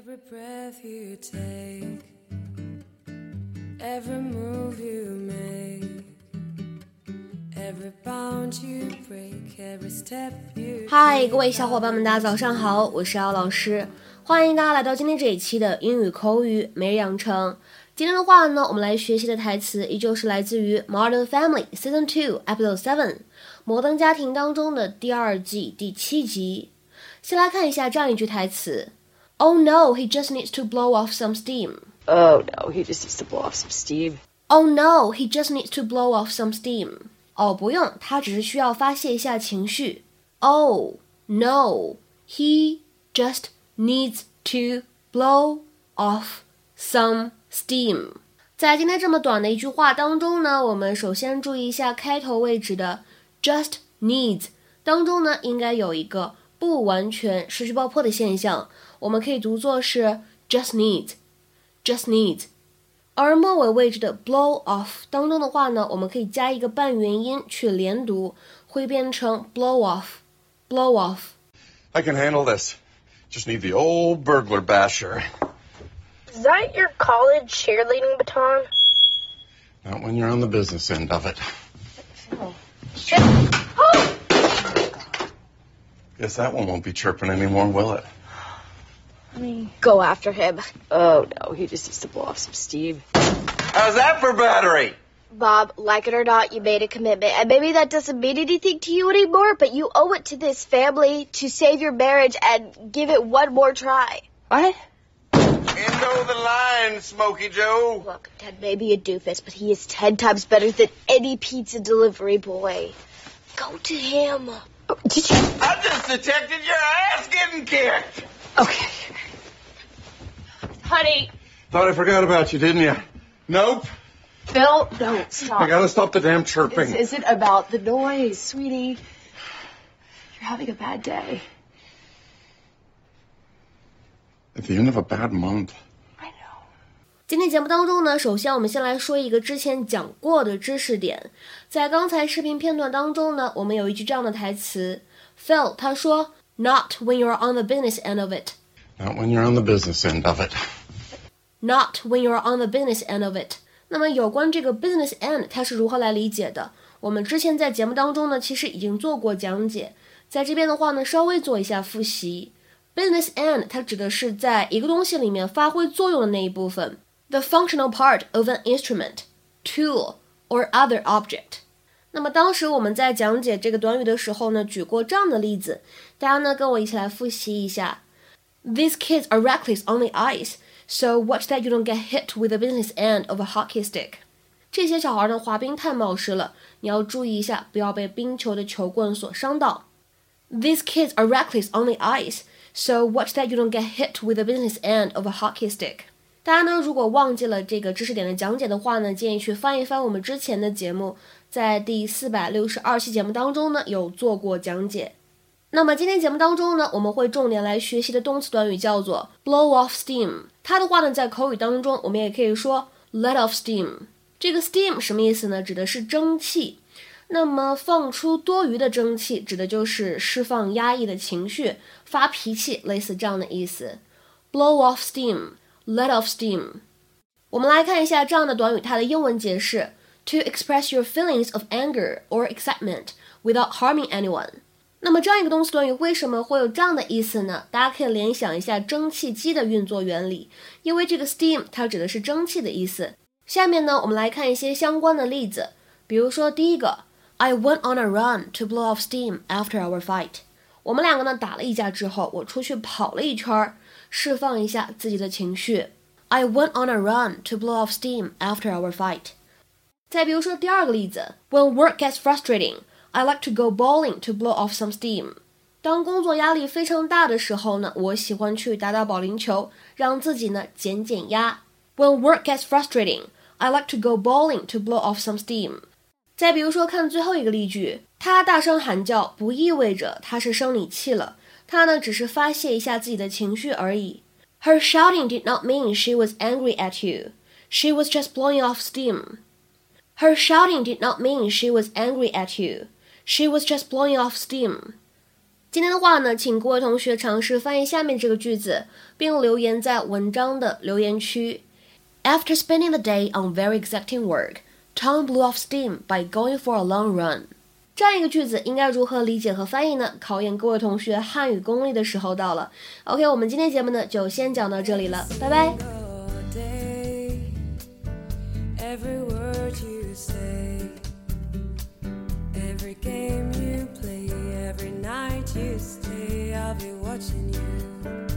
Every breath you take, every move you make, every bound you break, every step you. hi，各位小伙伴们，大家早上好，我是姚老师，欢迎大家来到今天这一期的英语口语每日养成。今天的话呢，我们来学习的台词依旧是来自于《Modern Family》Season Two Episode Seven《摩登家庭》当中的第二季第七集。先来看一下这样一句台词。Oh no, he just needs to blow off some steam. Oh no, he just needs to blow off some steam. Oh no, he just needs to blow off some steam. 哦，不用，他只是需要发泄一下情绪。Oh no, he just needs to blow off some steam. 在今天这么短的一句话当中呢，我们首先注意一下开头位置的 just needs 当中呢，应该有一个 不完全失去爆破的现象。我们可以读作是 just need，just need。而末尾位置的 blow off 当中的话呢，我们可以加一个半元音去连读，会变成 blow off，blow off。I can handle this. Just need the old burglar basher. Is that your college cheerleading baton? Not when you're on the business end of it. Oh! Guess that one won't be chirping anymore, will it? Let me Go after him. Oh no, he just needs to blow off some steam. How's that for battery? Bob, like it or not, you made a commitment. And maybe that doesn't mean anything to you anymore, but you owe it to this family to save your marriage and give it one more try. What? Into the line, Smoky Joe. Look, Ted may be a doofus, but he is ten times better than any pizza delivery boy. Go to him. Oh, did you? I just detected your ass getting kicked. Okay. Honey, Thought I forgot about you, didn't you? Nope. Phil, no, stop. I gotta stop the damn chirping. This isn't about the noise, sweetie. You're having a bad day. At the end of a bad month. 今天节目当中呢，首先我们先来说一个之前讲过的知识点。在刚才视频片段当中呢，我们有一句这样的台词，Phil 他说，Not when you're on the business end of it。Not when you're on the business end of it. Not when you're on the business end of it。那么有关这个 business end，它是如何来理解的？我们之前在节目当中呢，其实已经做过讲解，在这边的话呢，稍微做一下复习。Business end 它指的是在一个东西里面发挥作用的那一部分 ，the functional part of an instrument, tool or other object。那么当时我们在讲解这个短语的时候呢，举过这样的例子，大家呢跟我一起来复习一下。These kids are reckless on the ice, so watch that you don't get hit with the business end of a hockey stick. 这些小孩呢滑冰太冒失了，你要注意一下，不要被冰球的球棍所伤到。These kids are reckless on the ice, so watch that you don't get hit with the business end of a hockey stick. 大家呢，如果忘记了这个知识点的讲解的话呢，建议去翻一翻我们之前的节目，在第四百六十二期节目当中呢有做过讲解。那么今天节目当中呢，我们会重点来学习的动词短语叫做 blow off steam。它的话呢，在口语当中，我们也可以说 let off steam。这个 steam 什么意思呢？指的是蒸汽。那么放出多余的蒸汽，指的就是释放压抑的情绪、发脾气，类似这样的意思。blow off steam” steam，let off steam。我们来看一下这样的短语它的英文解释：to express your feelings of anger or excitement without harming anyone。那么这样一个动词短语为什么会有这样的意思呢？大家可以联想一下蒸汽机的运作原理，因为这个 steam 它指的是蒸汽的意思。下面呢，我们来看一些相关的例子，比如说第一个，I went on a run to blow off steam after our fight。 我们两个呢打了一架之后，我出去跑了一圈儿，释放一下自己的情绪。I went on a run to blow off steam after our fight。再比如说第二个例子，When work gets frustrating。I like to go bowling to blow off some steam。当工作压力非常大的时候呢，我喜欢去打打保龄球，让自己呢减减压。When work gets frustrating, I like to go bowling to blow off some steam。再比如说，看最后一个例句，他大声喊叫不意味着他是生理气了，他呢只是发泄一下自己的情绪而已。Her shouting did not mean she was angry at you. She was just blowing off steam. Her shouting did not mean she was angry at you. She was just blowing off steam. 今天的话呢，请各位同学尝试翻译下面这个句子，并留言在文章的留言区。After spending the day on very exacting work, Tom blew off steam by going for a long run. 这样一个句子应该如何理解和翻译呢？考验各位同学汉语功力的时候到了。OK，我们今天节目呢就先讲到这里了，拜拜。Every word you say, every game you play, every night you stay, I'll be watching you.